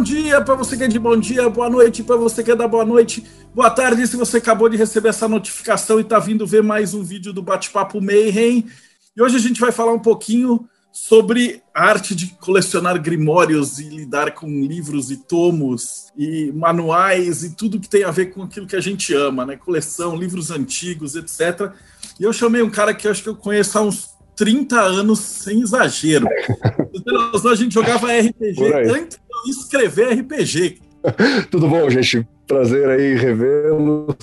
Bom dia para você que é de bom dia, boa noite para você que é da boa noite, boa tarde se você acabou de receber essa notificação e está vindo ver mais um vídeo do Bate-Papo Mayhem. E hoje a gente vai falar um pouquinho sobre a arte de colecionar grimórios e lidar com livros e tomos e manuais e tudo que tem a ver com aquilo que a gente ama, né? Coleção, livros antigos, etc. E eu chamei um cara que eu acho que eu conheço há uns 30 anos, sem exagero. a gente jogava RPG antes de escrever RPG. Tudo bom, gente? Prazer aí revê-los.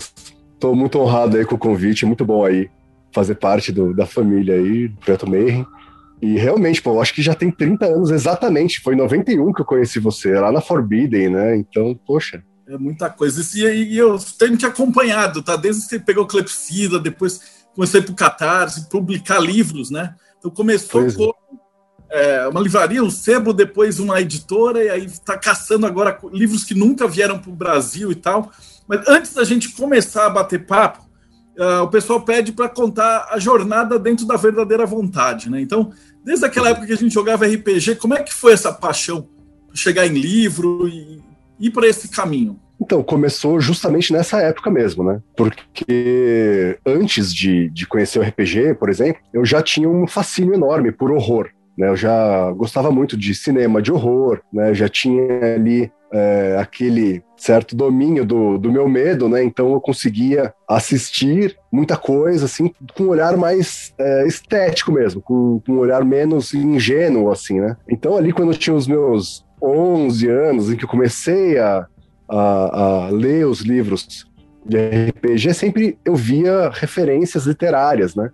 Estou muito honrado aí com o convite, muito bom aí fazer parte do, da família aí, do Projeto Mayhem. E realmente, pô, eu acho que já tem 30 anos exatamente. Foi em 91 que eu conheci você, lá na Forbidden, né? Então, poxa. É muita coisa. E, e eu tenho te acompanhado, tá? Desde que você pegou Clepsida, depois comecei para o Catarse, publicar livros, né? Então começou pois com é, uma livraria, um sebo, depois uma editora, e aí está caçando agora livros que nunca vieram para o Brasil e tal. Mas antes da gente começar a bater papo, uh, o pessoal pede para contar a jornada dentro da verdadeira vontade, né? Então, desde aquela época que a gente jogava RPG, como é que foi essa paixão? Chegar em livro e ir para esse caminho? Então, começou justamente nessa época mesmo, né? Porque antes de, de conhecer o RPG, por exemplo, eu já tinha um fascínio enorme por horror. Né? Eu já gostava muito de cinema de horror, né? Eu já tinha ali é, aquele certo domínio do, do meu medo, né? Então eu conseguia assistir muita coisa, assim, com um olhar mais é, estético mesmo, com, com, um olhar menos ingênuo, assim, né? Então ali quando eu tinha os meus 11 anos, em que eu comecei a a, a ler os livros de RPG, sempre eu via referências literárias, né?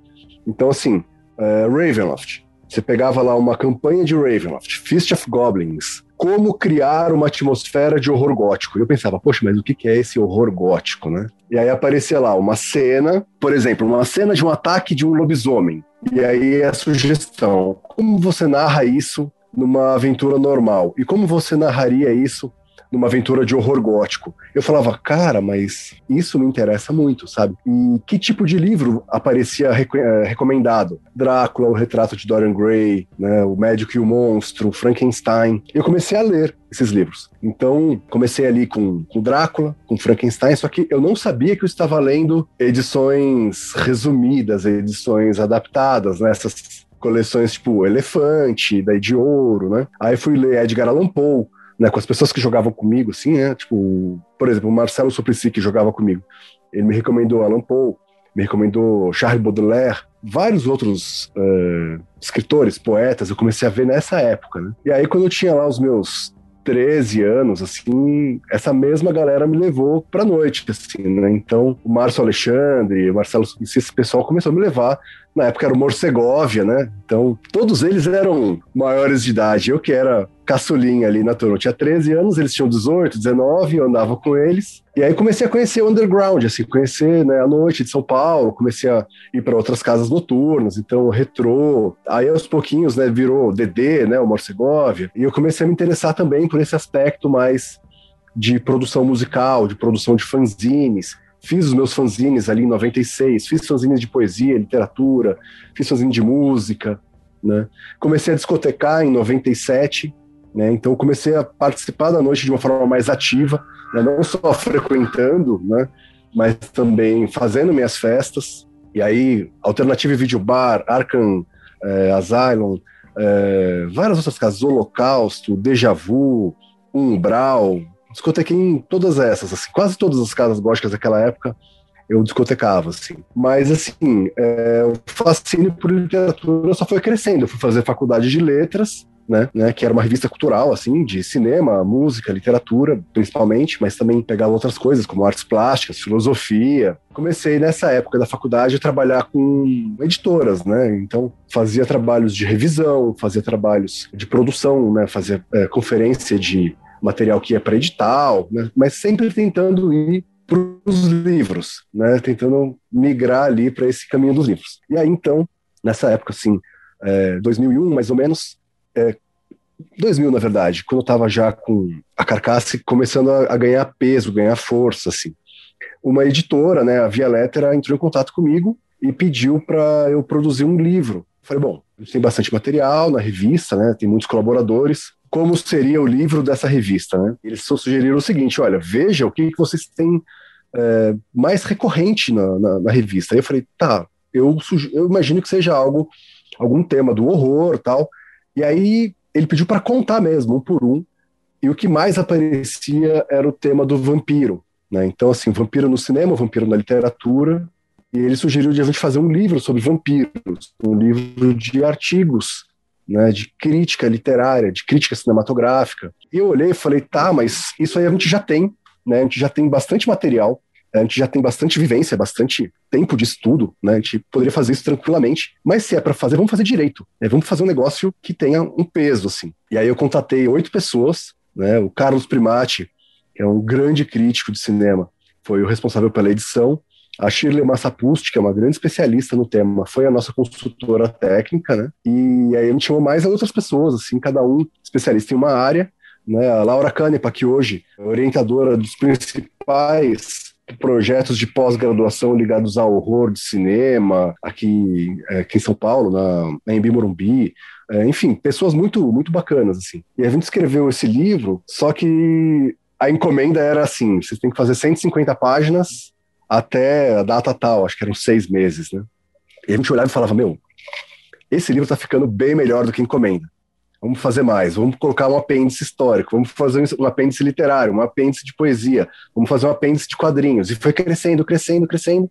Então, assim, uh, Ravenloft. Você pegava lá uma campanha de Ravenloft, Feast of Goblins, como criar uma atmosfera de horror gótico. E eu pensava, poxa, mas o que é esse horror gótico, né? E aí aparecia lá uma cena, por exemplo, uma cena de um ataque de um lobisomem. E aí a sugestão, como você narra isso numa aventura normal? E como você narraria isso numa aventura de horror gótico. Eu falava, cara, mas isso me interessa muito, sabe? E que tipo de livro aparecia rec eh, recomendado? Drácula, o retrato de Dorian Gray, né, o Médico e o Monstro, Frankenstein. Eu comecei a ler esses livros. Então, comecei ali com, com Drácula, com Frankenstein, só que eu não sabia que eu estava lendo edições resumidas, edições adaptadas, né? Essas coleções tipo Elefante, daí de Ouro, né? Aí fui ler Edgar Allan Poe, né, com as pessoas que jogavam comigo, assim, né, tipo, por exemplo, o Marcelo Suplicy, que jogava comigo, ele me recomendou Alan Poe, me recomendou Charles Baudelaire, vários outros uh, escritores, poetas, eu comecei a ver nessa época, né? E aí, quando eu tinha lá os meus 13 anos, assim, essa mesma galera me levou pra noite, assim, né? Então, o Márcio Alexandre, o Marcelo Suplicy, esse pessoal começou a me levar na época era o Morsegovia, né? Então, todos eles eram maiores de idade. Eu que era caçulinha ali na turma, eu tinha 13 anos, eles tinham 18, 19, eu andava com eles. E aí comecei a conhecer o underground, assim, conhecer né, a noite de São Paulo, comecei a ir para outras casas noturnas, então retrô. Aí aos pouquinhos, né, virou DD, né, o Morsegovia. E eu comecei a me interessar também por esse aspecto mais de produção musical, de produção de fanzines, Fiz os meus fanzines ali em 96, fiz fanzines de poesia, literatura, fiz fanzine de música, né? Comecei a discotecar em 97, né? Então comecei a participar da noite de uma forma mais ativa, né? não só frequentando, né? Mas também fazendo minhas festas. E aí, Alternative Video Bar, Arkham é, Asylum, é, várias outras casas, Holocausto, Deja Vu, Umbral, discotequei em todas essas, assim, quase todas as casas góticas daquela época eu discotecava, assim. Mas, assim, é, o fascínio por literatura só foi crescendo. Eu fui fazer faculdade de letras, né, né, que era uma revista cultural, assim, de cinema, música, literatura, principalmente, mas também pegava outras coisas, como artes plásticas, filosofia. Comecei nessa época da faculdade a trabalhar com editoras, né, então fazia trabalhos de revisão, fazia trabalhos de produção, né, fazia é, conferência de material que ia para edital, né? mas sempre tentando ir para os livros, né? Tentando migrar ali para esse caminho dos livros. E aí, então, nessa época, assim, é, 2001, mais ou menos, é, 2000, na verdade, quando eu estava já com a carcaça começando a, a, ganhar peso, ganhar força, assim. Uma editora, né, a Via Lettera, entrou em contato comigo e pediu para eu produzir um livro. Falei, bom, tem bastante material na revista, né, tem muitos colaboradores, como seria o livro dessa revista, né? Eles sugeriram o seguinte, olha, veja o que, que vocês têm é, mais recorrente na, na, na, revista. Aí eu falei, tá, eu, eu imagino que seja algo, algum tema do horror tal. E aí ele pediu para contar mesmo, um por um, e o que mais aparecia era o tema do vampiro. Né? Então, assim, vampiro no cinema, vampiro na literatura, e ele sugeriu de a gente fazer um livro sobre vampiros, um livro de artigos, né, de crítica literária, de crítica cinematográfica. E eu olhei e falei, tá, mas isso aí a gente já tem, né, a gente já tem bastante material, a gente já tem bastante vivência, bastante tempo de estudo, né? A gente poderia fazer isso tranquilamente. Mas se é para fazer, vamos fazer direito. Né? Vamos fazer um negócio que tenha um peso, assim. E aí eu contatei oito pessoas, né? O Carlos Primati, que é um grande crítico de cinema, foi o responsável pela edição. A Shirley Massapust, que é uma grande especialista no tema, foi a nossa consultora técnica, né? E aí a gente chamou mais outras pessoas, assim, cada um especialista em uma área. Né, a Laura Canepa, que hoje é orientadora dos principais projetos de pós-graduação ligados ao horror de cinema, aqui, é, aqui em São Paulo, na, na Embi Morumbi, é, enfim, pessoas muito, muito bacanas, assim. E a gente escreveu esse livro, só que a encomenda era assim, vocês têm que fazer 150 páginas até a data tal, acho que eram seis meses, né? E a gente olhava e falava, meu, esse livro tá ficando bem melhor do que encomenda. Vamos fazer mais, vamos colocar um apêndice histórico, vamos fazer um apêndice literário, um apêndice de poesia, vamos fazer um apêndice de quadrinhos. E foi crescendo, crescendo, crescendo.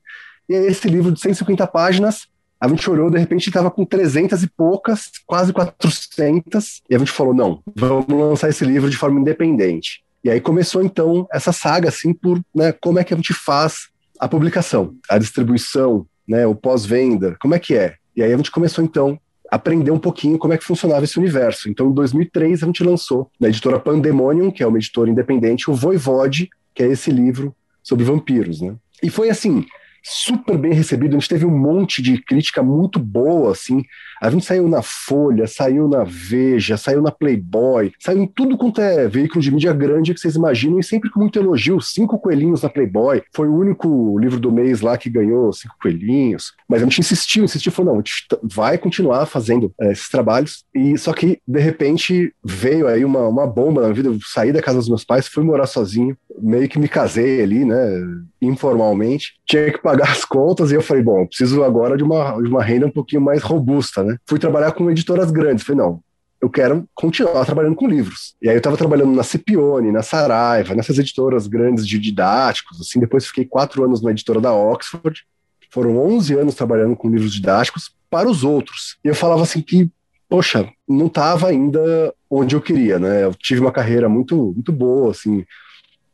E esse livro de 150 páginas, a gente olhou, de repente estava com 300 e poucas, quase 400, e a gente falou, não, vamos lançar esse livro de forma independente. E aí começou então essa saga, assim, por né, como é que a gente faz a publicação, a distribuição, né, o pós-venda, como é que é? E aí a gente começou então aprender um pouquinho como é que funcionava esse universo. Então, em 2003, a gente lançou na editora Pandemonium, que é uma editora independente, o Voivode, que é esse livro sobre vampiros, né? E foi assim, super bem recebido. A gente teve um monte de crítica muito boa, assim. A gente saiu na Folha, saiu na Veja, saiu na Playboy, saiu em tudo quanto é veículo de mídia grande que vocês imaginam, e sempre com muito elogio. Cinco coelhinhos na Playboy. Foi o único livro do mês lá que ganhou cinco coelhinhos. Mas a gente insistiu, insistiu, falou: não, a gente vai continuar fazendo é, esses trabalhos. E só que, de repente, veio aí uma, uma bomba na vida. Eu saí da casa dos meus pais, fui morar sozinho, meio que me casei ali, né? Informalmente. Tinha que pagar as contas e eu falei, bom, preciso agora de uma, de uma renda um pouquinho mais robusta, né? Fui trabalhar com editoras grandes. Falei, não, eu quero continuar trabalhando com livros. E aí eu estava trabalhando na Cipione, na Saraiva, nessas editoras grandes de didáticos, assim. Depois fiquei quatro anos na editora da Oxford. Foram 11 anos trabalhando com livros didáticos para os outros. E eu falava assim que, poxa, não estava ainda onde eu queria, né? Eu tive uma carreira muito, muito boa, assim.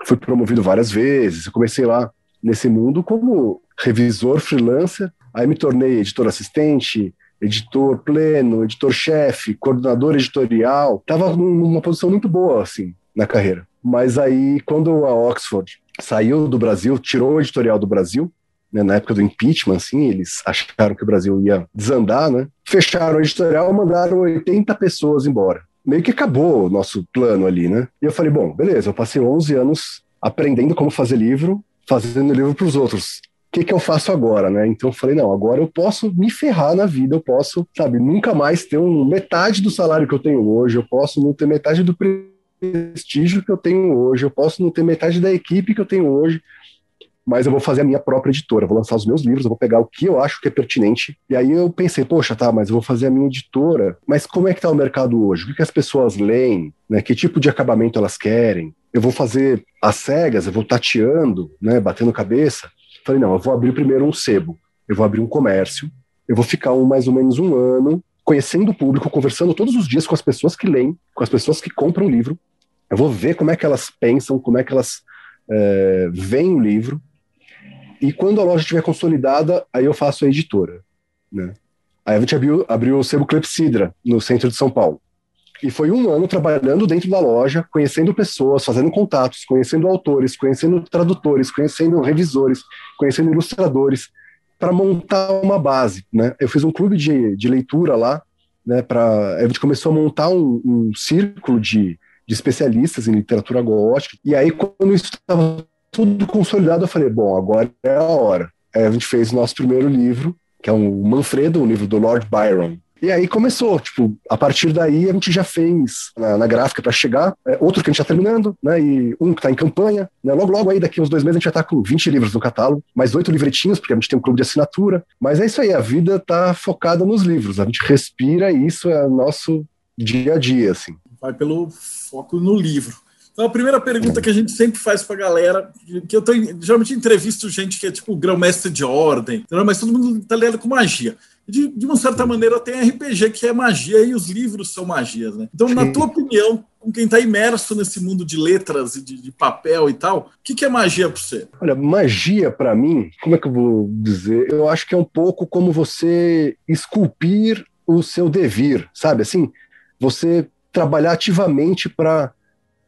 Fui promovido várias vezes. Eu comecei lá nesse mundo como revisor freelancer, aí me tornei editor assistente, editor pleno, editor-chefe, coordenador editorial. Tava numa posição muito boa, assim, na carreira. Mas aí, quando a Oxford saiu do Brasil, tirou o editorial do Brasil, né, na época do impeachment, assim, eles acharam que o Brasil ia desandar, né? Fecharam o editorial, mandaram 80 pessoas embora. Meio que acabou o nosso plano ali, né? E eu falei, bom, beleza, eu passei 11 anos aprendendo como fazer livro, fazendo livro para os outros que, que eu faço agora, né? Então eu falei, não, agora eu posso me ferrar na vida, eu posso, sabe, nunca mais ter um, metade do salário que eu tenho hoje, eu posso não ter metade do prestígio que eu tenho hoje, eu posso não ter metade da equipe que eu tenho hoje, mas eu vou fazer a minha própria editora, vou lançar os meus livros, eu vou pegar o que eu acho que é pertinente. E aí eu pensei, poxa, tá, mas eu vou fazer a minha editora, mas como é que tá o mercado hoje? O que, que as pessoas leem? Né? Que tipo de acabamento elas querem? Eu vou fazer as cegas, eu vou tateando, né, batendo cabeça. Falei, não, eu vou abrir primeiro um sebo, eu vou abrir um comércio, eu vou ficar um, mais ou menos um ano conhecendo o público, conversando todos os dias com as pessoas que leem, com as pessoas que compram o livro. Eu vou ver como é que elas pensam, como é que elas é, veem o livro. E quando a loja estiver consolidada, aí eu faço a editora. Né? Aí a gente abriu, abriu o sebo Clepsidra, no centro de São Paulo. E foi um ano trabalhando dentro da loja, conhecendo pessoas, fazendo contatos, conhecendo autores, conhecendo tradutores, conhecendo revisores, conhecendo ilustradores, para montar uma base. Né? Eu fiz um clube de, de leitura lá, né, pra, a gente começou a montar um, um círculo de, de especialistas em literatura gótica, e aí quando isso estava tudo consolidado, eu falei, bom, agora é a hora. Aí a gente fez o nosso primeiro livro, que é o Manfredo, um livro do Lord Byron, e aí começou, tipo, a partir daí a gente já fez na, na gráfica para chegar, é, outro que a gente está terminando, né? E um que está em campanha, né? Logo, logo aí, daqui uns dois meses, a gente vai estar tá com 20 livros no catálogo, mais oito livretinhos, porque a gente tem um clube de assinatura. Mas é isso aí, a vida está focada nos livros, a gente respira e isso é nosso dia a dia, assim. Vai pelo foco no livro. Então, a primeira pergunta que a gente sempre faz para a galera, que eu tô, geralmente entrevisto gente que é tipo grão-mestre de ordem, mas todo mundo está ligado com magia de, de uma certa maneira, tem RPG que é magia e os livros são magias, né? Então, na tua opinião, com quem está imerso nesse mundo de letras e de, de papel e tal, o que, que é magia para você? Olha, magia para mim, como é que eu vou dizer? Eu acho que é um pouco como você esculpir o seu devir, sabe? Assim, você trabalhar ativamente para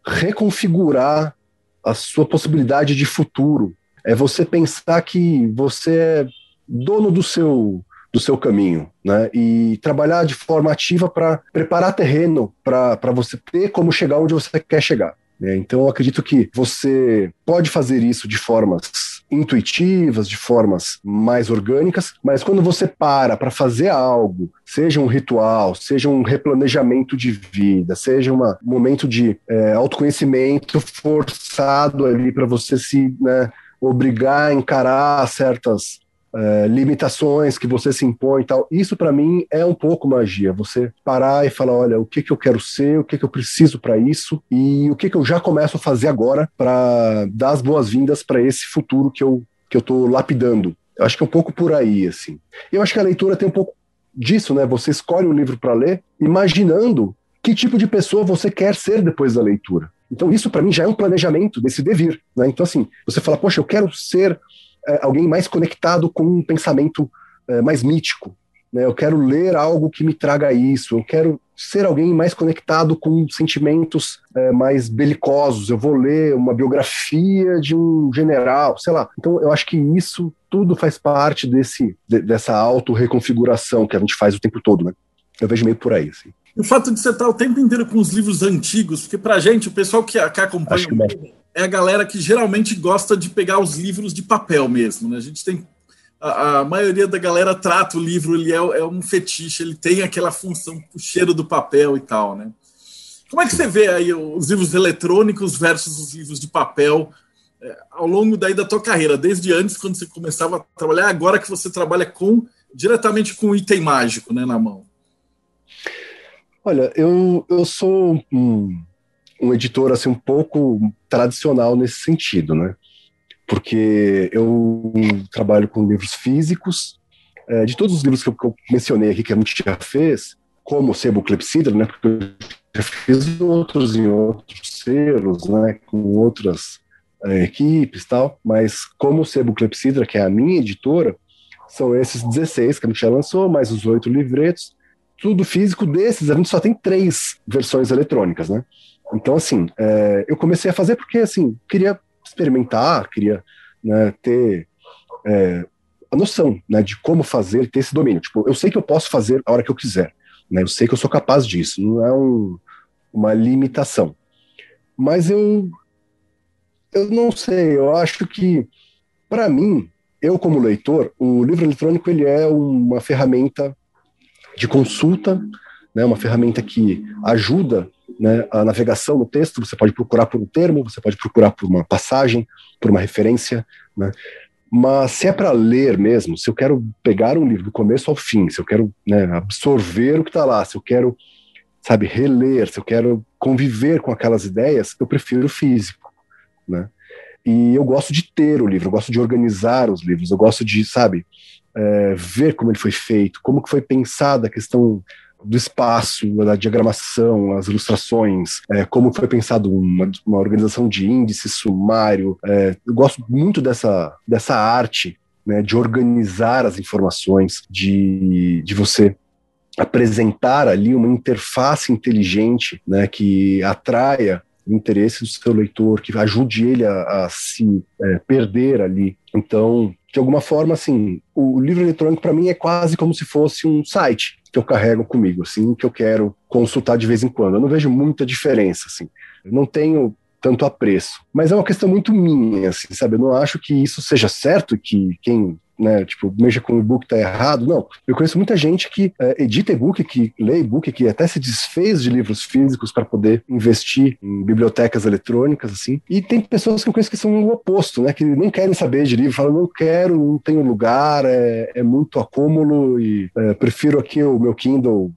reconfigurar a sua possibilidade de futuro. É você pensar que você é dono do seu do seu caminho, né? E trabalhar de forma ativa para preparar terreno para você ter como chegar onde você quer chegar. Né? Então, eu acredito que você pode fazer isso de formas intuitivas, de formas mais orgânicas, mas quando você para para fazer algo, seja um ritual, seja um replanejamento de vida, seja um momento de é, autoconhecimento forçado ali para você se né, obrigar a encarar certas é, limitações que você se impõe e tal. Isso para mim é um pouco magia. Você parar e falar, olha, o que que eu quero ser, o que que eu preciso para isso e o que que eu já começo a fazer agora para dar as boas-vindas para esse futuro que eu que eu tô lapidando. Eu acho que é um pouco por aí, assim. Eu acho que a leitura tem um pouco disso, né? Você escolhe um livro para ler, imaginando que tipo de pessoa você quer ser depois da leitura. Então, isso para mim já é um planejamento desse devir. Né? Então, assim, você fala, poxa, eu quero ser alguém mais conectado com um pensamento é, mais mítico. Né? Eu quero ler algo que me traga isso. Eu quero ser alguém mais conectado com sentimentos é, mais belicosos. Eu vou ler uma biografia de um general, sei lá. Então, eu acho que isso tudo faz parte desse, de, dessa auto-reconfiguração que a gente faz o tempo todo, né? Eu vejo meio por aí, assim. O fato de você estar o tempo inteiro com os livros antigos, porque pra gente, o pessoal que, que acompanha é a galera que geralmente gosta de pegar os livros de papel mesmo. Né? A gente tem. A, a maioria da galera trata o livro, ele é, é, um fetiche, ele tem aquela função, o cheiro do papel e tal, né? Como é que você vê aí os livros eletrônicos versus os livros de papel é, ao longo daí da tua carreira, desde antes, quando você começava a trabalhar, agora que você trabalha com diretamente com item mágico né, na mão? Olha, eu, eu sou um, um editor assim um pouco tradicional nesse sentido, né? Porque eu trabalho com livros físicos, é, de todos os livros que eu, que eu, mencionei aqui que a gente já fez, como o Sebo Clepsidra, né? Porque eu já fiz outros em outros selos, né? Com outras é, equipes tal, mas como o Sebo Clepsidra, que é a minha editora, são esses 16 que a gente já lançou, mais os oito livretos, tudo físico desses, a gente só tem três versões eletrônicas, né? Então, assim, é, eu comecei a fazer porque, assim, queria experimentar, queria né, ter é, a noção né, de como fazer, ter esse domínio. Tipo, eu sei que eu posso fazer a hora que eu quiser, né? Eu sei que eu sou capaz disso, não é um, uma limitação. Mas eu, eu não sei, eu acho que, para mim, eu como leitor, o livro eletrônico ele é uma ferramenta de consulta, né, uma ferramenta que ajuda né, a navegação no texto, você pode procurar por um termo, você pode procurar por uma passagem, por uma referência, né? Mas se é para ler mesmo, se eu quero pegar um livro do começo ao fim, se eu quero né, absorver o que está lá, se eu quero, sabe, reler, se eu quero conviver com aquelas ideias, eu prefiro o físico, né? E eu gosto de ter o livro, eu gosto de organizar os livros, eu gosto de, sabe, é, ver como ele foi feito, como que foi pensada a questão do espaço, da diagramação, as ilustrações, é, como foi pensado uma, uma, organização de índice, sumário. É, eu gosto muito dessa, dessa arte né, de organizar as informações, de, de você apresentar ali uma interface inteligente, né, que atraia o interesse do seu leitor, que ajude ele a, a se é, perder ali. Então, de alguma forma, assim, o livro eletrônico para mim é quase como se fosse um site que eu carrego comigo, assim, que eu quero consultar de vez em quando. Eu não vejo muita diferença, assim. Eu não tenho tanto apreço. Mas é uma questão muito minha, assim, sabe? Eu não acho que isso seja certo, que quem né, tipo, mexa com e-book tá errado. Não, eu conheço muita gente que é, edita e-book, que lê e-book, que até se desfez de livros físicos para poder investir em bibliotecas eletrônicas, assim. E tem pessoas que eu conheço que são o oposto, né, que não querem saber de livro, falam, não quero, não tenho lugar, é, é muito acúmulo e é, prefiro aqui o meu Kindle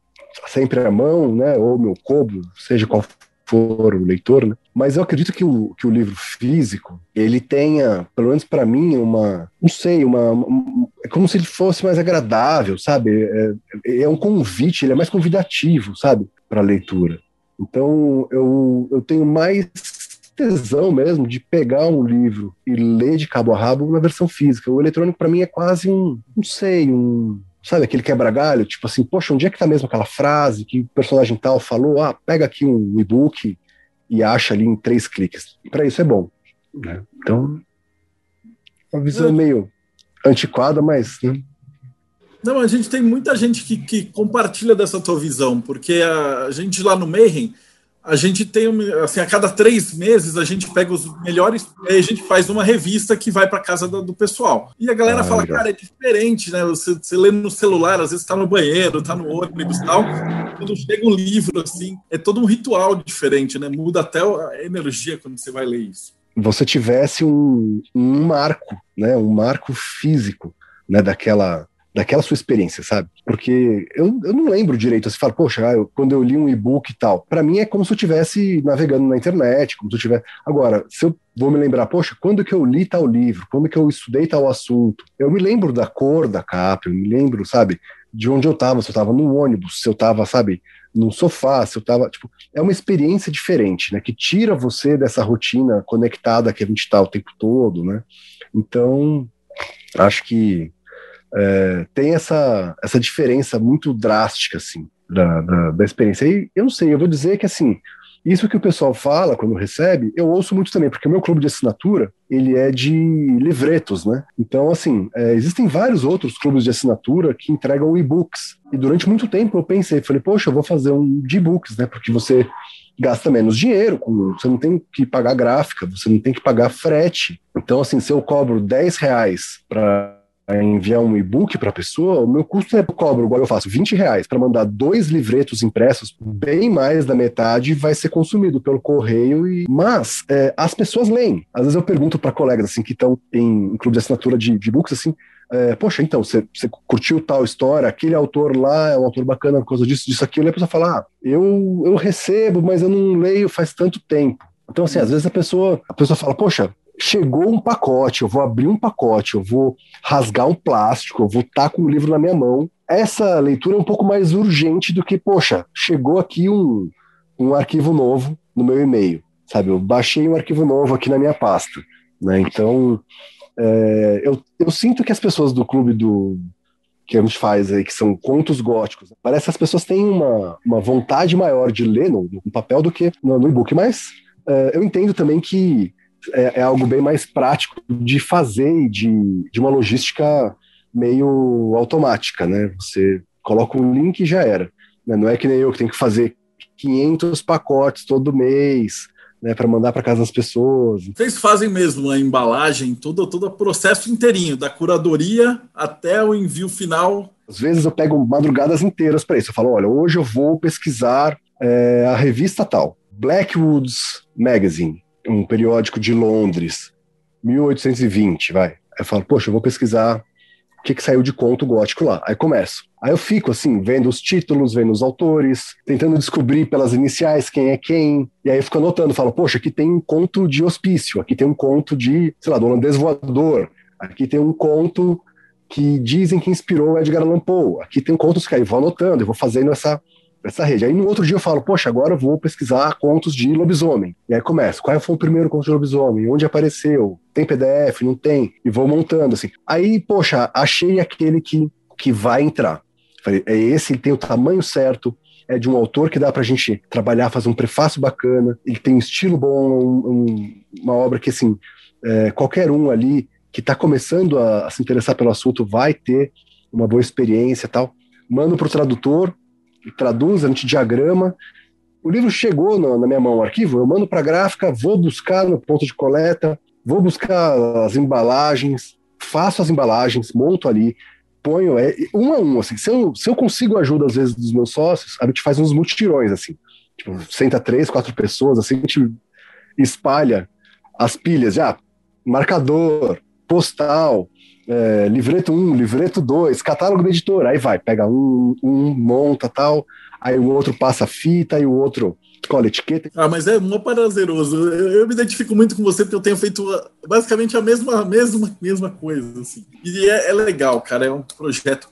sempre à mão, né, ou meu Kobo, seja qual for o leitor, né? Mas eu acredito que o, que o livro físico, ele tenha, pelo menos para mim, uma, não sei, uma, uma, é como se ele fosse mais agradável, sabe? É, é um convite, ele é mais convidativo, sabe? Para leitura. Então, eu, eu tenho mais tesão mesmo de pegar um livro e ler de cabo a rabo na versão física. O eletrônico, para mim, é quase um, não sei, um, sabe, aquele quebra-galho, tipo assim, poxa, onde é que tá mesmo aquela frase que o personagem tal falou? Ah, pega aqui um e-book e acha ali em três cliques. Para isso é bom. Né? Então, uma visão meio antiquada, mas. Né? Não, a gente tem muita gente que, que compartilha dessa tua visão, porque a gente lá no Mayhem a gente tem, assim, a cada três meses a gente pega os melhores, e a gente faz uma revista que vai para casa do, do, pessoal. E a galera ah, fala, legal. cara, é diferente, né? Você, você lê no celular, às vezes tá no banheiro, tá no ônibus e tal. Quando chega um livro, assim, é todo um ritual diferente, né? Muda até a energia quando você vai ler isso. Você tivesse um, um marco, né? Um marco físico, né? Daquela daquela sua experiência, sabe? Porque eu, eu não lembro direito. Você fala, poxa, eu, quando eu li um e-book e tal, para mim é como se eu estivesse navegando na internet, como se eu tivesse. Agora, se eu vou me lembrar, poxa, quando que eu li tal livro, quando que eu estudei tal assunto, eu me lembro da cor da capa, eu me lembro, sabe, de onde eu tava, se eu tava no ônibus, se eu tava, sabe, num sofá, se eu tava, tipo, é uma experiência diferente, né, que tira você dessa rotina conectada que a gente tá o tempo todo, né? Então, acho que é, tem essa, essa diferença muito drástica, assim, da, da, da, experiência. E eu não sei, eu vou dizer que, assim, isso que o pessoal fala quando recebe, eu ouço muito também, porque o meu clube de assinatura, ele é de livretos, né? Então, assim, é, existem vários outros clubes de assinatura que entregam e-books. E durante muito tempo eu pensei, falei, poxa, eu vou fazer um de e-books, né? Porque você gasta menos dinheiro, você não tem que pagar gráfica, você não tem que pagar frete. Então, assim, se eu cobro 10 reais para enviar um e-book para a pessoa, o meu custo é cobro, igual eu faço, 20 reais para mandar dois livretos impressos, bem mais da metade vai ser consumido pelo correio. E... Mas é, as pessoas leem. Às vezes eu pergunto para colegas assim que estão em, em, clube de assinatura de, de books assim. É, Poxa, então, você curtiu tal história, aquele autor lá é um autor bacana por causa disso, disso, aquilo, e a pessoa fala, ah, eu, eu recebo, mas eu não leio faz tanto tempo. Então, assim, às vezes a pessoa, a pessoa fala, poxa, chegou um pacote, eu vou abrir um pacote, eu vou rasgar um plástico, eu vou estar tá com o livro na minha mão. Essa leitura é um pouco mais urgente do que, poxa, chegou aqui um, um arquivo novo no meu e-mail, sabe? Eu baixei um arquivo novo aqui na minha pasta, né? Então, é, eu, eu sinto que as pessoas do clube do que a gente faz aí, que são contos góticos, parece que as pessoas têm uma, uma vontade maior de ler no, no papel do que no, no e-book, mas é, eu entendo também que é, é, algo bem mais prático de fazer e de, de uma logística meio automática, né? Você coloca um link e já era. Né? Não é que nem eu que tenho que fazer 500 pacotes todo mês, né, para mandar para casa das pessoas. Vocês fazem mesmo a embalagem, todo, todo o processo inteirinho, da curadoria até o envio final? Às vezes eu pego madrugadas inteiras para isso. Eu falo, olha, hoje eu vou pesquisar é, a revista tal, Blackwoods Magazine um periódico de Londres, 1820, vai. Aí eu falo, poxa, eu vou pesquisar o que, que saiu de conto gótico lá. Aí começo. Aí eu fico assim, vendo os títulos, vendo os autores, tentando descobrir pelas iniciais quem é quem. E aí eu fico anotando, falo, poxa, aqui tem um conto de hospício, aqui tem um conto de, sei lá, do holandês voador, aqui tem um conto que dizem que inspirou Edgar Allan Poe, aqui tem contos que aí vou anotando, eu vou fazendo essa essa rede. Aí no outro dia eu falo, poxa, agora eu vou pesquisar contos de lobisomem. E aí começo, qual foi o primeiro conto de lobisomem? Onde apareceu? Tem PDF? Não tem? E vou montando assim. Aí, poxa, achei aquele que, que vai entrar. Falei, é esse, ele tem o tamanho certo, é de um autor que dá para a gente trabalhar, fazer um prefácio bacana, ele tem um estilo bom, um, um, uma obra que, assim, é, qualquer um ali que está começando a, a, se interessar pelo assunto vai ter uma boa experiência tal. Mando para o tradutor, traduz, a gente diagrama. O livro chegou na, na minha mão, o arquivo, eu mando para a gráfica, vou buscar no ponto de coleta, vou buscar as embalagens, faço as embalagens, monto ali, ponho é, um a um, assim, se eu, se eu consigo ajuda às vezes dos meus sócios, a gente faz uns mutirões, assim, tipo, senta três, quatro pessoas, assim, a gente espalha as pilhas, já, marcador, postal, é, livreto 1, livreto 2, catálogo do editor, aí vai, pega um, um, monta tal, aí o outro passa fita, e o outro escola etiqueta. Ah, mas é mó prazeroso. Eu, eu, me identifico muito com você porque eu tenho feito basicamente a mesma, mesma, mesma coisa. Assim. E é, é legal, cara, é um projeto.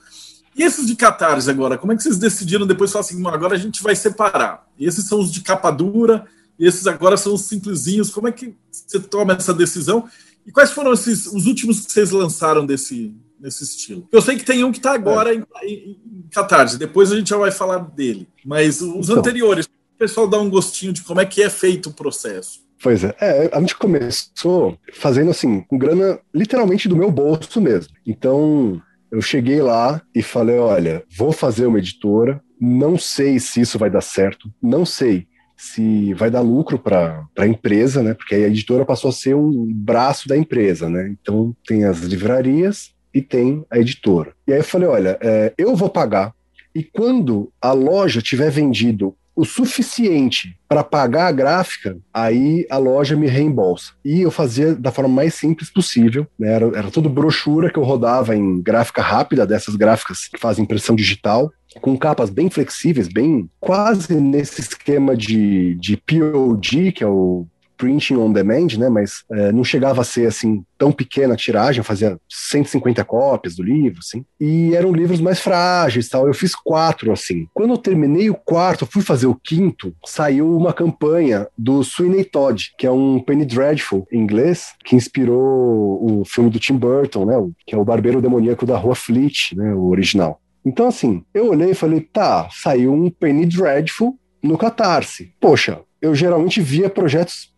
E esses de Catarse agora, como é que vocês decidiram depois falar assim, agora a gente vai separar? Esses são os de capa dura, esses agora são os simplesinhos. Como é que você toma essa decisão? E quais foram esses, os últimos que vocês lançaram desse, nesse estilo? Eu sei que tem um que está agora é. em, em, em Catarse, depois a gente já vai falar dele. Mas os então, anteriores, pessoal dar um gostinho de como é que é feito o processo. Pois é, é, a gente começou fazendo assim, com grana literalmente do meu bolso mesmo. Então, eu cheguei lá e falei: olha, vou fazer uma editora, não sei se isso vai dar certo, não sei se vai dar lucro para a empresa, né? Porque a editora passou a ser um braço da empresa, né? Então, tem as livrarias e tem a editora. E aí eu falei: olha, é, eu vou pagar. E quando a loja tiver vendido o suficiente para pagar a gráfica, aí a loja me reembolsa. E eu fazia da forma mais simples possível, né? era, era tudo brochura que eu rodava em gráfica rápida, dessas gráficas que fazem impressão digital, com capas bem flexíveis, bem quase nesse esquema de, de POD, que é o printing on demand, né? Mas é, não chegava a ser assim tão pequena a tiragem, fazia 150 cópias do livro, assim. E eram livros mais frágeis, tal. Eu fiz quatro assim. Quando eu terminei o quarto, fui fazer o quinto, saiu uma campanha do Sweeney Todd, que é um Penny Dreadful em inglês, que inspirou o filme do Tim Burton, né? Que é o Barbeiro Demoníaco da Rua Fleet, né? O original. Então, assim, eu olhei e falei, tá, saiu um Penny Dreadful no Catarse. Poxa, eu geralmente via projetos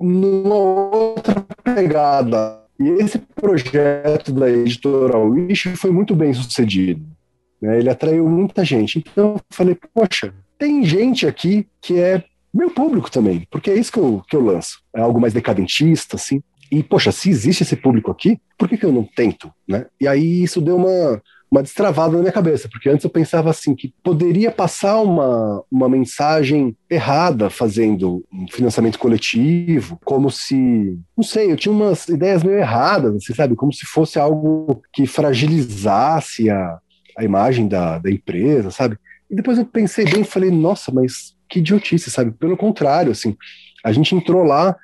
numa outra pegada. E esse projeto da editora Wish foi muito bem sucedido. Né? Ele atraiu muita gente. Então eu falei, poxa, tem gente aqui que é meu público também, porque é isso que eu, que eu lanço. É algo mais decadentista, assim. E, poxa, se existe esse público aqui, por que, que eu não tento? Né? E aí isso deu uma, uma destravada na minha cabeça, porque antes eu pensava assim que poderia passar uma, uma mensagem errada fazendo um financiamento coletivo, como se, não sei, eu tinha umas ideias meio erradas, você assim, sabe, como se fosse algo que fragilizasse a, a imagem da, da empresa, sabe? E depois eu pensei bem e falei, nossa, mas que idiotice, sabe? Pelo contrário, assim, a gente entrou lá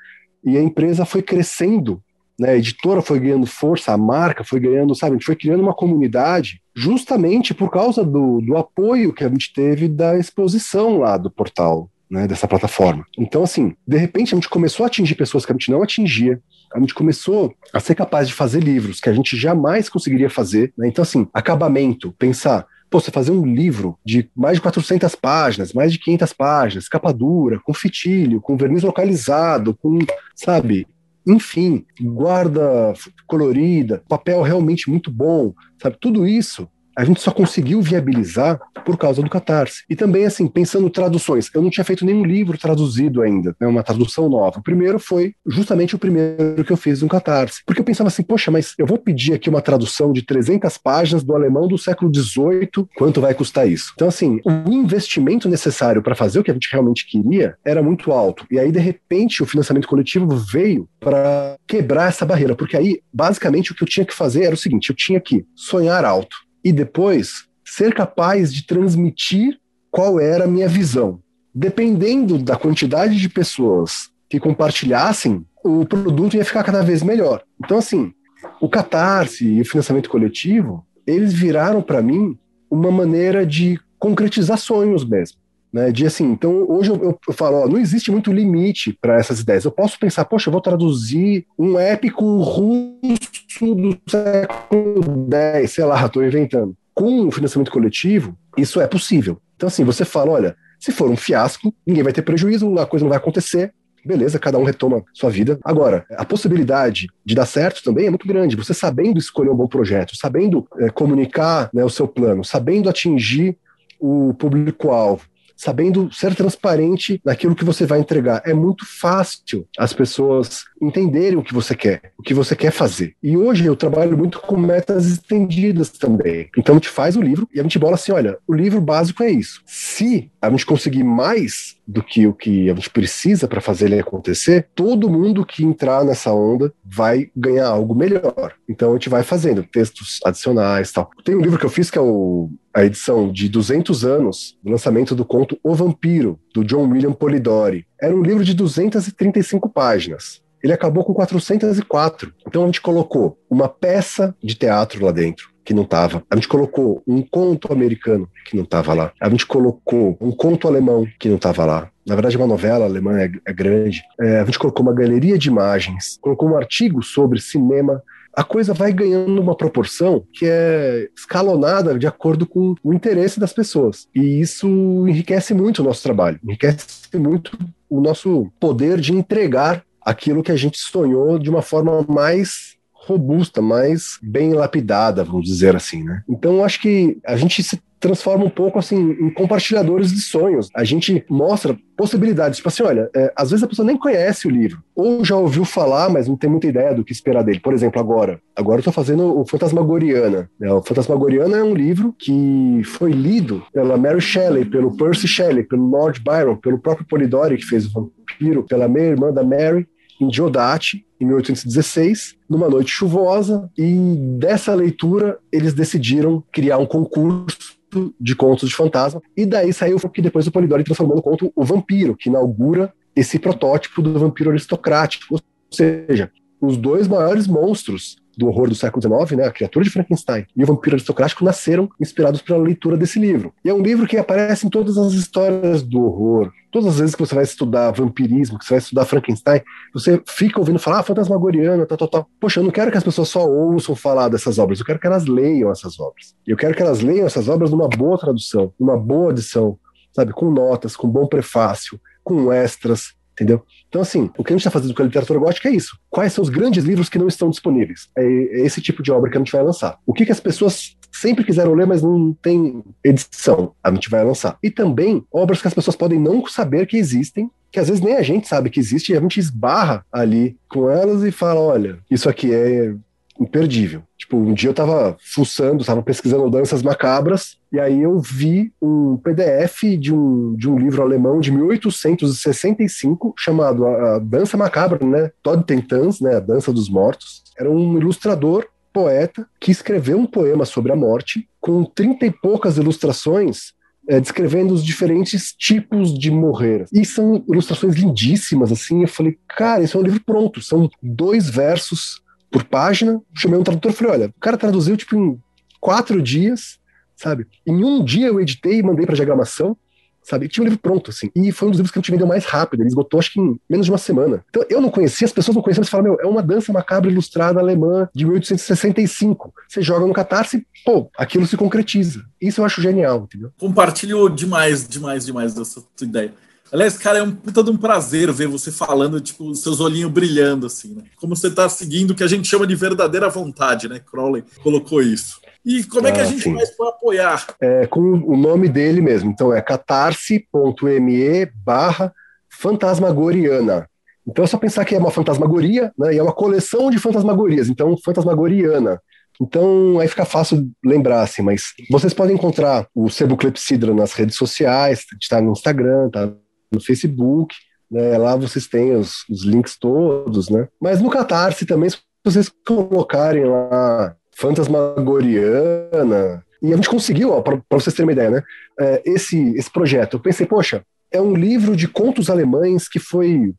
e a empresa foi crescendo né, a editora foi ganhando força, a marca foi ganhando, sabe, a gente foi criando uma comunidade justamente por causa do, do apoio que a gente teve da exposição lá do portal, né, dessa plataforma. Então, assim, de repente a gente começou a atingir pessoas que a gente não atingia, a gente começou a ser capaz de fazer livros que a gente jamais conseguiria fazer. Né? Então, assim, acabamento, pensar, pô, você fazer um livro de mais de 400 páginas, mais de 500 páginas, capa dura, com fitilho, com verniz localizado, com, sabe, enfim, guarda colorida, papel realmente muito bom, sabe? Tudo isso a gente só conseguiu viabilizar por causa do Catarse. E também, assim, pensando traduções, eu não tinha feito nenhum livro traduzido ainda, né, uma tradução nova. O primeiro foi justamente o primeiro que eu fiz no Catarse. Porque eu pensava assim, poxa, mas eu vou pedir aqui uma tradução de 300 páginas do alemão do século XVIII, quanto vai custar isso? Então, assim, o investimento necessário para fazer o que a gente realmente queria era muito alto. E aí, de repente, o financiamento coletivo veio para quebrar essa barreira, porque aí, basicamente, o que eu tinha que fazer era o seguinte: eu tinha que sonhar alto e depois ser capaz de transmitir qual era a minha visão. Dependendo da quantidade de pessoas que compartilhassem, o produto ia ficar cada vez melhor. Então, assim, o catarse e o financiamento coletivo, eles viraram para mim uma maneira de concretizar sonhos mesmo. Né, de assim, então hoje eu, eu falo, ó, não existe muito limite para essas ideias. Eu posso pensar, poxa, eu vou traduzir um épico russo do século X, sei lá, estou inventando. com o financiamento coletivo, isso é possível. Então, assim, você fala: olha, se for um fiasco, ninguém vai ter prejuízo, a coisa não vai acontecer. Beleza, cada um retoma sua vida. Agora, a possibilidade de dar certo também é muito grande. Você sabendo escolher um bom projeto, sabendo é, comunicar né, o seu plano, sabendo atingir o público-alvo, sabendo ser transparente naquilo que você vai entregar. É muito fácil as pessoas entenderem o que você quer, o que você quer fazer. E hoje eu trabalho muito com metas estendidas também. Então a gente faz o livro e a gente bola assim: olha, o livro básico é isso. Se a gente conseguir mais do que o que a gente precisa para fazer ele acontecer, todo mundo que entrar nessa onda vai ganhar algo melhor. Então a gente vai fazendo textos adicionais tal. Tem um livro que eu fiz que é o, a edição de 200 anos do lançamento do conto O Vampiro, do John William Polidori. Era um livro de 235 páginas ele acabou com 404. Então a gente colocou uma peça de teatro lá dentro, que não estava. A gente colocou um conto americano que não estava lá. A gente colocou um conto alemão que não estava lá. Na verdade, uma novela alemã é, é grande. É, a gente colocou uma galeria de imagens, colocou um artigo sobre cinema. A coisa vai ganhando uma proporção que é escalonada de acordo com o interesse das pessoas. E isso enriquece muito o nosso trabalho, enriquece muito o nosso poder de entregar aquilo que a gente sonhou de uma forma mais robusta, mais bem lapidada, vamos dizer assim, né? Então acho que a gente se transforma um pouco assim em compartilhadores de sonhos. A gente mostra possibilidades. Tipo assim, olha, é, às vezes a pessoa nem conhece o livro, ou já ouviu falar, mas não tem muita ideia do que esperar dele. Por exemplo, agora. Agora eu tô fazendo o Fantasmagoriana. Né? O Fantasmagoriana é um livro que foi lido pela Mary Shelley, pelo Percy Shelley, pelo Lord Byron, pelo próprio Polidori, que fez o Vampiro, pela minha irmã da Mary, em Diodati, em 1816, numa noite chuvosa, e dessa leitura eles decidiram criar um concurso de contos de fantasma, e daí saiu o que depois o Polidori transformou no conto O Vampiro, que inaugura esse protótipo do vampiro aristocrático, ou seja, os dois maiores monstros do horror do século XIX, né, a criatura de Frankenstein e o vampiro aristocrático nasceram inspirados pela leitura desse livro. E é um livro que aparece em todas as histórias do horror. Todas as vezes que você vai estudar vampirismo, que você vai estudar Frankenstein, você fica ouvindo falar, ah, fantasmagoriano, tal, tal, tal. Poxa, eu não quero que as pessoas só ouçam falar dessas obras, eu quero que elas leiam essas obras. Eu quero que elas leiam essas obras numa boa tradução, numa boa edição, sabe, com notas, com bom prefácio, com extras, entendeu? Então, assim, o que a gente está fazendo com a literatura gótica é isso. Quais são os grandes livros que não estão disponíveis? É esse tipo de obra que a gente vai lançar. O que, que as pessoas sempre quiseram ler, mas não tem edição, a gente vai lançar. E também obras que as pessoas podem não saber que existem, que às vezes nem a gente sabe que existe, e a gente esbarra ali com elas e fala: olha, isso aqui é imperdível. Tipo, um dia eu tava fuçando, tava pesquisando danças macabras, e aí eu vi um PDF de um, de um livro alemão de 1865 chamado a, a Dança Macabra, né? Todd Tentans, né? A Dança dos Mortos. Era um ilustrador poeta que escreveu um poema sobre a morte com trinta e poucas ilustrações é, descrevendo os diferentes tipos de morrer. E são ilustrações lindíssimas, assim. Eu falei, cara, isso é um livro pronto. São dois versos por página. Chamei um tradutor e falei: olha, o cara traduziu tipo em quatro dias, sabe? Em um dia eu editei e mandei para diagramação, sabe? E tinha um livro pronto, assim. E foi um dos livros que a gente vendeu mais rápido. Ele esgotou, acho que em menos de uma semana. Então eu não conhecia, as pessoas não conheciam, mas falaram: meu, é uma dança macabra ilustrada alemã de 1865. Você joga no catarse, pô, aquilo se concretiza. Isso eu acho genial, entendeu? Compartilho demais, demais, demais dessa tua ideia. Aliás, cara, é um puta de um prazer ver você falando, tipo, seus olhinhos brilhando, assim, né? Como você tá seguindo o que a gente chama de verdadeira vontade, né? Crowley colocou isso. E como é que a ah, gente sim. faz para apoiar? É, com o nome dele mesmo. Então é catarse.me barra fantasmagoriana. Então é só pensar que é uma fantasmagoria, né? E é uma coleção de fantasmagorias. Então, fantasmagoriana. Então, aí fica fácil lembrar, assim, mas vocês podem encontrar o Sebo Clepsidra nas redes sociais, está no Instagram, tá no Facebook, né? Lá vocês têm os, os links todos, né? Mas no Catarse também, se vocês colocarem lá Fantasmagoriana, e a gente conseguiu, para vocês terem uma ideia, né? É, esse, esse projeto, eu pensei, poxa, é um livro de contos alemães que foi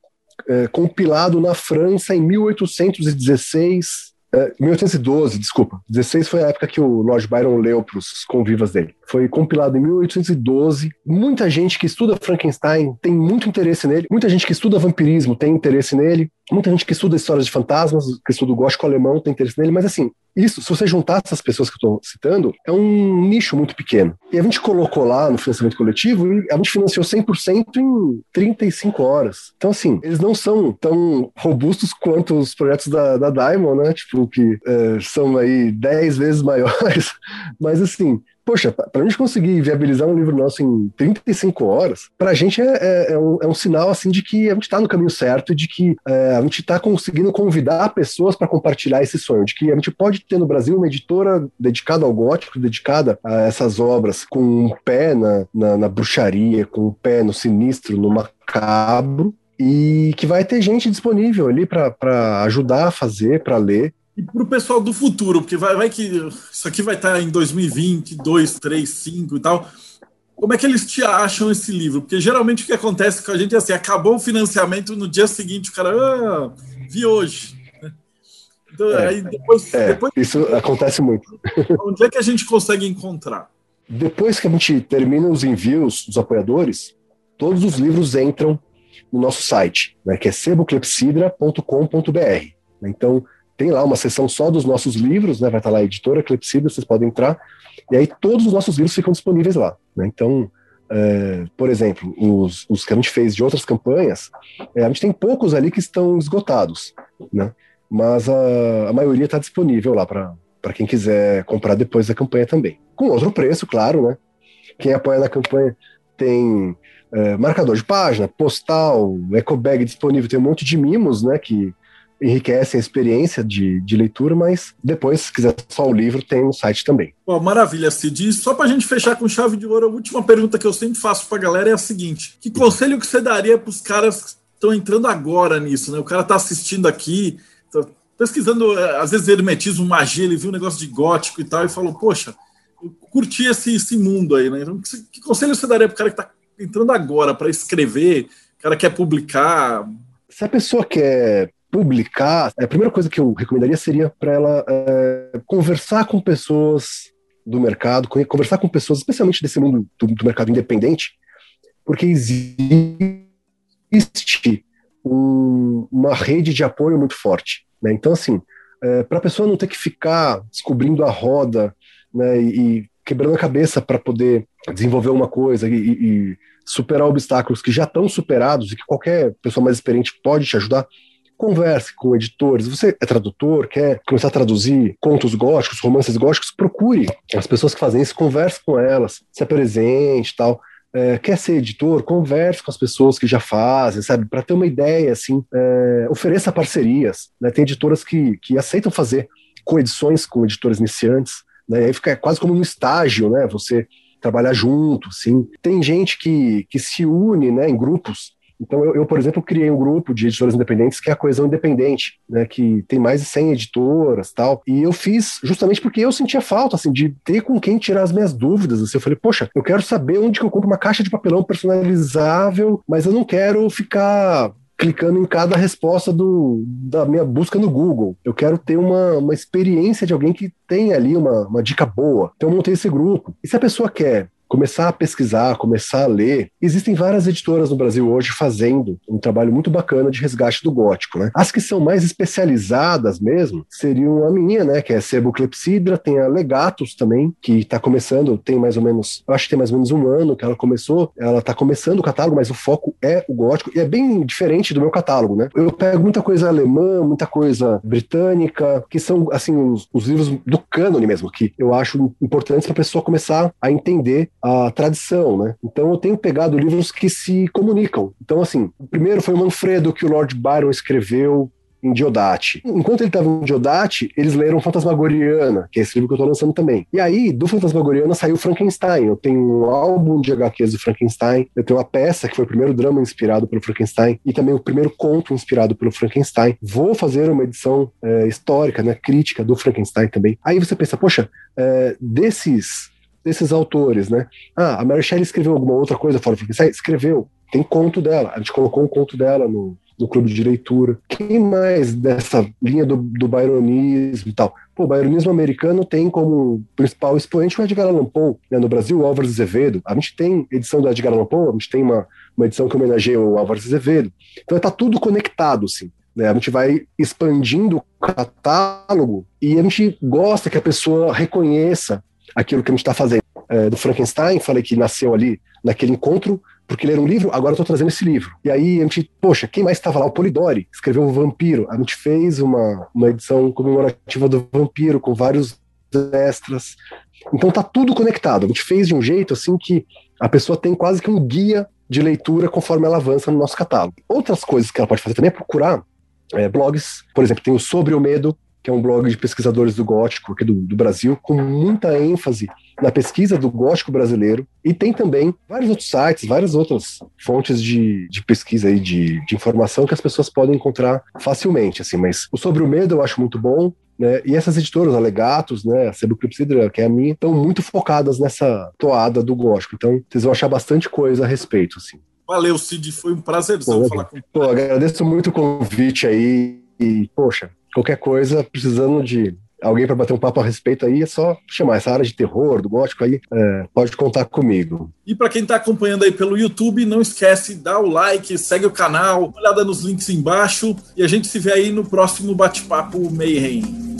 é, compilado na França em 1816 1812, é, desculpa. 16 foi a época que o Lord Byron leu para os convivas dele. Foi compilado em 1812. Muita gente que estuda Frankenstein tem muito interesse nele. Muita gente que estuda vampirismo tem interesse nele. Muita gente que estuda histórias de fantasmas, que estuda o gótico alemão tem interesse nele. Mas assim, isso, se você juntar essas pessoas que eu estou citando, é um nicho muito pequeno. E a gente colocou lá no financiamento coletivo e a gente financiou 100% em 35 horas. Então, assim, eles não são tão robustos quanto os projetos da, da Diamond, né? Tipo, que é, são aí 10 vezes maiores. Mas, assim, poxa, para a gente conseguir viabilizar um livro nosso em 35 horas, para a gente é, é, é, um, é, um, sinal assim de que a gente está no caminho certo, de que é, a gente está conseguindo convidar pessoas para compartilhar esse sonho, de que a gente pode ter no Brasil uma editora dedicada ao gótico, dedicada a essas obras, com um pé na, na, na bruxaria, com um pé no sinistro, no macabro, e que vai ter gente disponível ali para ajudar a fazer, para ler, e para o pessoal do futuro, porque vai, vai que isso aqui vai estar em 2020, 2, 3, 5 e tal. Como é que eles te acham esse livro? Porque geralmente o que acontece com a gente é assim: acabou o financiamento, no dia seguinte o cara, ah, vi hoje. Então, é, aí depois, é, depois, Isso acontece muito. Onde é que a gente consegue encontrar? Depois que a gente termina os envios dos apoiadores, todos os livros entram no nosso site, né, que é seboclepsidra.com.br. Então, tem lá uma seção só dos nossos livros, né? Vai estar lá a editora Clepsida, vocês podem entrar. E aí todos os nossos livros ficam disponíveis lá. Né? Então, é, por exemplo, os, os, que a gente fez de outras campanhas, é, a gente tem poucos ali que estão esgotados, né? Mas a, a maioria está disponível lá para quem quiser comprar depois da campanha também. Com outro preço, claro, né? Quem apoia na campanha tem é, marcador de página, postal, ecobag disponível, tem um monte de mimos, né? Que enriquecem a experiência de, de leitura, mas depois, se quiser só o livro, tem no site também. Bom, maravilha, Cid. E só para a gente fechar com chave de ouro, a última pergunta que eu sempre faço para a galera é a seguinte: que conselho que você daria para os caras que estão entrando agora nisso? Né? O cara está assistindo aqui, tá pesquisando, é, às vezes, hermetismo, magia, ele viu um negócio de gótico e tal, e falou, poxa, eu curti esse, esse mundo aí, né? Então, que, que conselho você daria para o cara que está entrando agora para escrever, o cara quer publicar? Se a pessoa quer publicar, a primeira coisa que eu recomendaria seria para ela é, conversar com pessoas do mercado, conversar com pessoas, especialmente desse mundo do, do mercado independente, porque existe um, uma rede de apoio muito forte. Né? Então, assim, é, para a pessoa não ter que ficar descobrindo a roda né, e, e quebrando a cabeça para poder desenvolver uma coisa e, e superar obstáculos que já estão superados e que qualquer pessoa mais experiente pode te ajudar, converse com editores. Você é tradutor, quer começar a traduzir contos góticos, romances góticos, procure as pessoas que fazem isso, converse com elas, se apresente e tal. É, quer ser editor, converse com as pessoas que já fazem, sabe? Para ter uma ideia, assim, é, ofereça parcerias. Né? Tem editoras que, que aceitam fazer coedições com editores iniciantes, né? E aí fica quase como um estágio, né? Você trabalhar junto, assim. Tem gente que, que se une, né, em grupos então, eu, eu, por exemplo, criei um grupo de editoras independentes que é a Coesão Independente, né, que tem mais de 100 editoras tal. E eu fiz justamente porque eu sentia falta, assim, de ter com quem tirar as minhas dúvidas. Assim, eu falei, poxa, eu quero saber onde que eu compro uma caixa de papelão personalizável, mas eu não quero ficar clicando em cada resposta do, da minha busca no Google. Eu quero ter uma, uma experiência de alguém que tem ali uma, uma dica boa. Então eu montei esse grupo. E se a pessoa quer começar a pesquisar, começar a ler. Existem várias editoras no Brasil hoje fazendo um trabalho muito bacana de resgate do gótico, né? As que são mais especializadas mesmo seriam a minha, né, que é Sebo Clepsidra, tem a Legatus também, que está começando, tem mais ou menos, acho que tem mais ou menos um ano que ela começou, ela está começando o catálogo, mas o foco é o gótico, e é bem diferente do meu catálogo, né? Eu pego muita coisa alemã, muita coisa britânica, que são, assim, os, os livros do cânone mesmo, que eu acho importantes para a pessoa começar a entender a tradição, né? Então eu tenho pegado livros que se comunicam. Então, assim, o primeiro foi o Manfredo, que o Lord Byron escreveu em Diodati. Enquanto ele estava em Diodati, eles leram Fantasmagoriana, que é esse livro que eu estou lançando também. E aí, do Fantasmagoriana saiu Frankenstein. Eu tenho um álbum de HQs do Frankenstein, eu tenho uma peça que foi o primeiro drama inspirado pelo Frankenstein e também o primeiro conto inspirado pelo Frankenstein. Vou fazer uma edição é, histórica, né, crítica do Frankenstein também. Aí você pensa, poxa, é, desses desses autores, né? Ah, a Mary Shelley escreveu alguma outra coisa fora do Frankenstein? Escreveu. Tem conto dela. A gente colocou um conto dela no, no clube de leitura. Quem mais dessa linha do, do byronismo e tal? Pô, o byronismo americano tem como principal expoente o Edgar Allan Poe. Né? No Brasil, o Álvares Azevedo. A gente tem edição do Edgar Allan Poe, a gente tem uma, uma edição que homenageia o Álvares Azevedo. Então está tudo conectado, assim. Né? A gente vai expandindo o catálogo e a gente gosta que a pessoa reconheça aquilo que a gente está fazendo. É, do Frankenstein, falei que nasceu ali naquele encontro, porque ler um livro, agora eu estou trazendo esse livro. E aí a gente, poxa, quem mais estava lá? O Polidori, escreveu o Vampiro. A gente fez uma, uma edição comemorativa do Vampiro, com vários extras. Então tá tudo conectado. A gente fez de um jeito assim que a pessoa tem quase que um guia de leitura conforme ela avança no nosso catálogo. Outras coisas que ela pode fazer também é procurar é, blogs, por exemplo, tem o Sobre o Medo, que é um blog de pesquisadores do gótico aqui do, do, Brasil, com muita ênfase na pesquisa do gótico brasileiro. E tem também vários outros sites, várias outras fontes de, de pesquisa e de, de informação que as pessoas podem encontrar facilmente. assim. Mas o Sobre o Medo eu acho muito bom. Né? E essas editoras, a Legatos, né, a Seboclipsidra, que é a minha, estão muito focadas nessa toada do gótico. Então, vocês vão achar bastante coisa a respeito. Assim. Valeu, Cid. Foi um prazerzão falar com Pô, agradeço muito o convite aí. E, poxa, qualquer coisa, precisando de alguém para bater um papo a respeito aí, é só chamar essa área de terror, do gótico aí, é, pode contar comigo. E para quem está acompanhando aí pelo YouTube, não esquece, dá o like, segue o canal, olhada nos links embaixo e a gente se vê aí no próximo bate-papo Mayhem.